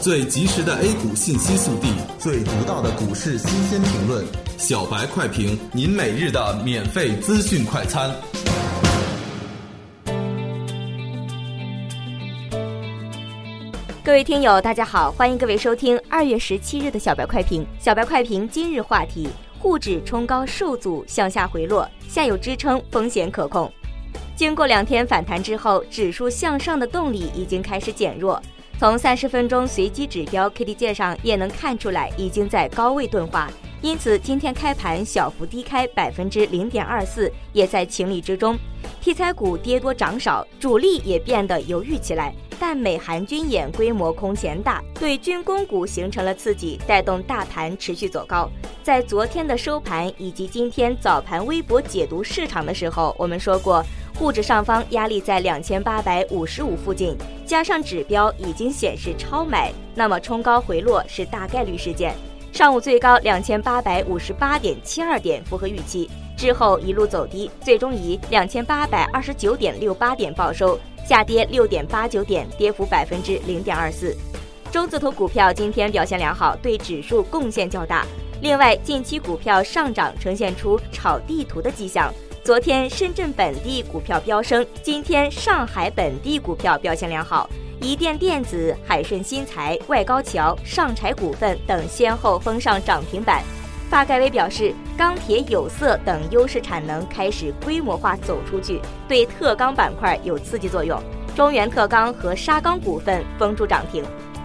最及时的 A 股信息速递，最独到的股市新鲜评论，小白快评，您每日的免费资讯快餐。各位听友，大家好，欢迎各位收听二月十七日的小白快评。小白快评今日话题：沪指冲高受阻向下回落，下有支撑，风险可控。经过两天反弹之后，指数向上的动力已经开始减弱。从三十分钟随机指标 KDJ 上也能看出来，已经在高位钝化。因此，今天开盘小幅低开百分之零点二四，也在情理之中。题材股跌多涨少，主力也变得犹豫起来。但美韩军演规模空前大，对军工股形成了刺激，带动大盘持续走高。在昨天的收盘以及今天早盘微博解读市场的时候，我们说过，沪指上方压力在两千八百五十五附近，加上指标已经显示超买，那么冲高回落是大概率事件。上午最高两千八百五十八点七二点，符合预期。之后一路走低，最终以两千八百二十九点六八点报收，下跌六点八九点，跌幅百分之零点二四。中字头股票今天表现良好，对指数贡献较大。另外，近期股票上涨呈现出炒地图的迹象。昨天深圳本地股票飙升，今天上海本地股票表现良好。一电电子、海顺新材、外高桥、上柴股份等先后封上涨停板。发改委表示，钢铁、有色等优势产能开始规模化走出去，对特钢板块有刺激作用。中原特钢和沙钢股份封住涨停。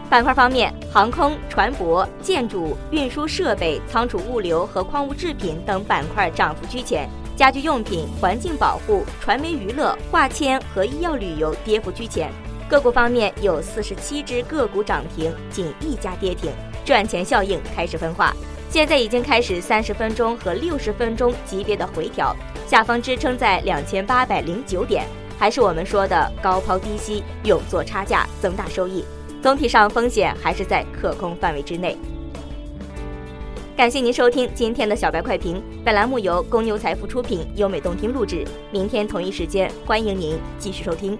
板块方面，航空、船舶、建筑、运输设备、仓储物流和矿物制品等板块涨幅居前。家居用品、环境保护、传媒娱乐、化纤和医药旅游跌幅居前。个股方面有四十七只个股涨停，仅一家跌停，赚钱效应开始分化。现在已经开始三十分钟和六十分钟级别的回调，下方支撑在两千八百零九点，还是我们说的高抛低吸，勇做差价，增大收益。总体上风险还是在可控范围之内。感谢您收听今天的小白快评，本栏目由公牛财富出品，优美动听录制。明天同一时间，欢迎您继续收听。